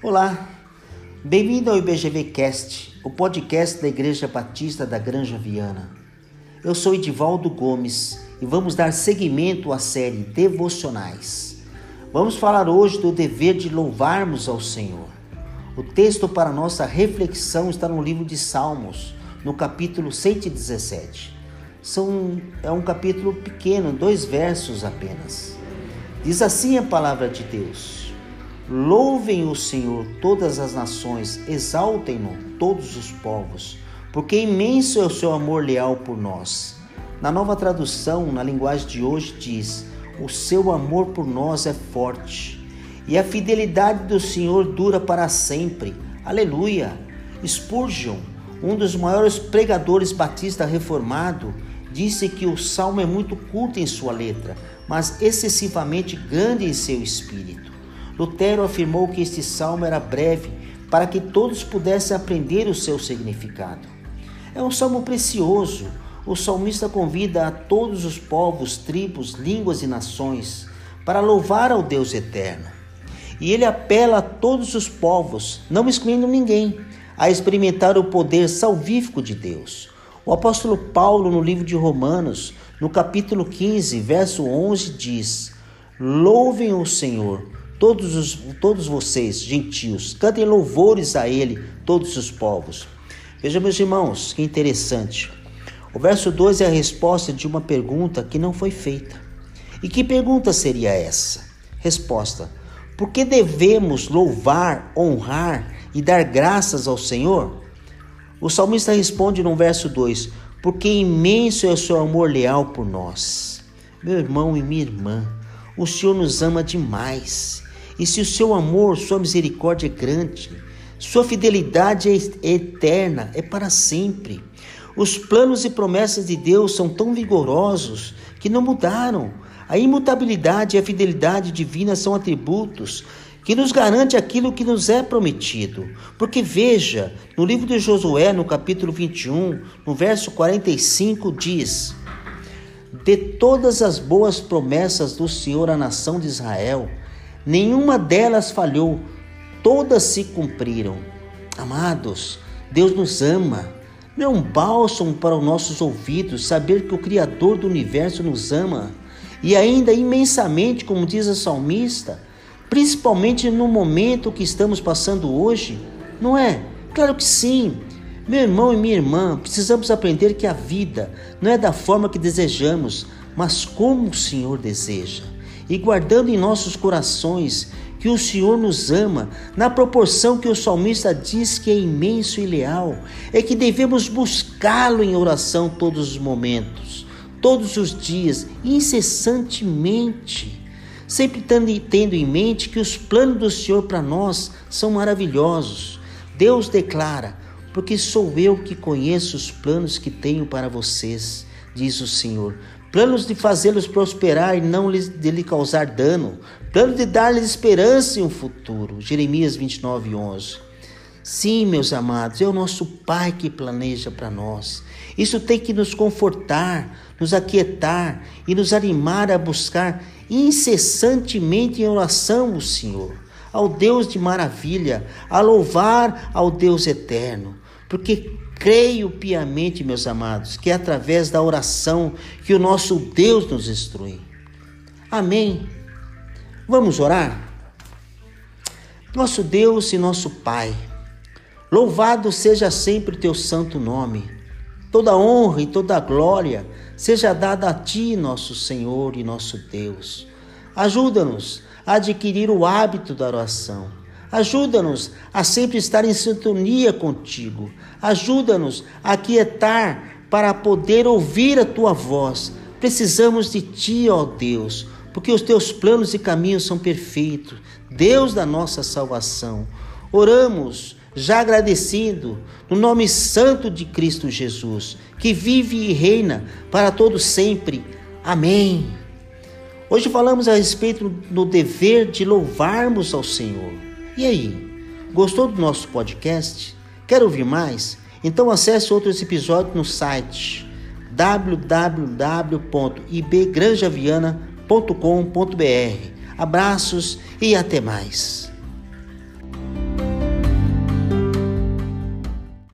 Olá, bem-vindo ao IBGV Cast, o podcast da Igreja Batista da Granja Viana. Eu sou Edivaldo Gomes e vamos dar seguimento à série Devocionais. Vamos falar hoje do dever de louvarmos ao Senhor. O texto para nossa reflexão está no livro de Salmos, no capítulo 117. São, é um capítulo pequeno, dois versos apenas. Diz assim a palavra de Deus. Louvem o Senhor todas as nações, exaltem-no todos os povos, porque imenso é o seu amor leal por nós. Na nova tradução, na linguagem de hoje, diz: O seu amor por nós é forte, e a fidelidade do Senhor dura para sempre. Aleluia! Spurgeon, um dos maiores pregadores batista reformado, disse que o salmo é muito curto em sua letra, mas excessivamente grande em seu espírito. Lutero afirmou que este salmo era breve para que todos pudessem aprender o seu significado. É um salmo precioso. O salmista convida a todos os povos, tribos, línguas e nações para louvar ao Deus eterno. E ele apela a todos os povos, não excluindo ninguém, a experimentar o poder salvífico de Deus. O apóstolo Paulo, no livro de Romanos, no capítulo 15, verso 11, diz: Louvem o Senhor Todos, os, todos vocês, gentios, cantem louvores a Ele, todos os povos. Veja, meus irmãos, que interessante. O verso 2 é a resposta de uma pergunta que não foi feita. E que pergunta seria essa? Resposta: Por que devemos louvar, honrar e dar graças ao Senhor? O salmista responde no verso 2: Porque imenso é o seu amor leal por nós. Meu irmão e minha irmã, o Senhor nos ama demais. E se o seu amor, sua misericórdia é grande, sua fidelidade é eterna, é para sempre. Os planos e promessas de Deus são tão vigorosos que não mudaram. A imutabilidade e a fidelidade divina são atributos que nos garante aquilo que nos é prometido. Porque veja, no livro de Josué, no capítulo 21, no verso 45, diz: De todas as boas promessas do Senhor à nação de Israel, nenhuma delas falhou, todas se cumpriram. Amados, Deus nos ama. Não é um bálsamo para os nossos ouvidos saber que o Criador do universo nos ama e ainda imensamente, como diz a salmista, principalmente no momento que estamos passando hoje, não é? Claro que sim. Meu irmão e minha irmã, precisamos aprender que a vida não é da forma que desejamos, mas como o Senhor deseja e guardando em nossos corações que o Senhor nos ama, na proporção que o salmista diz que é imenso e leal, é que devemos buscá-lo em oração todos os momentos, todos os dias, incessantemente, sempre tendo em mente que os planos do Senhor para nós são maravilhosos. Deus declara: Porque sou eu que conheço os planos que tenho para vocês, diz o Senhor planos de fazê-los prosperar e não de lhe causar dano, plano de dar-lhes esperança em um futuro. Jeremias 29, 11. Sim, meus amados, é o nosso Pai que planeja para nós. Isso tem que nos confortar, nos aquietar e nos animar a buscar incessantemente em oração o Senhor, ao Deus de maravilha, a louvar ao Deus eterno, porque Creio piamente, meus amados, que é através da oração que o nosso Deus nos instrui. Amém. Vamos orar? Nosso Deus e nosso Pai, louvado seja sempre o teu santo nome. Toda honra e toda glória seja dada a ti, nosso Senhor e nosso Deus. Ajuda-nos a adquirir o hábito da oração Ajuda-nos a sempre estar em sintonia contigo. Ajuda-nos a quietar para poder ouvir a tua voz. Precisamos de ti, ó Deus, porque os teus planos e caminhos são perfeitos. Deus da nossa salvação. Oramos já agradecido no nome santo de Cristo Jesus, que vive e reina para todos sempre. Amém. Hoje falamos a respeito do dever de louvarmos ao Senhor. E aí, gostou do nosso podcast? Quer ouvir mais? Então acesse outros episódios no site www.ibgranjaviana.com.br. Abraços e até mais.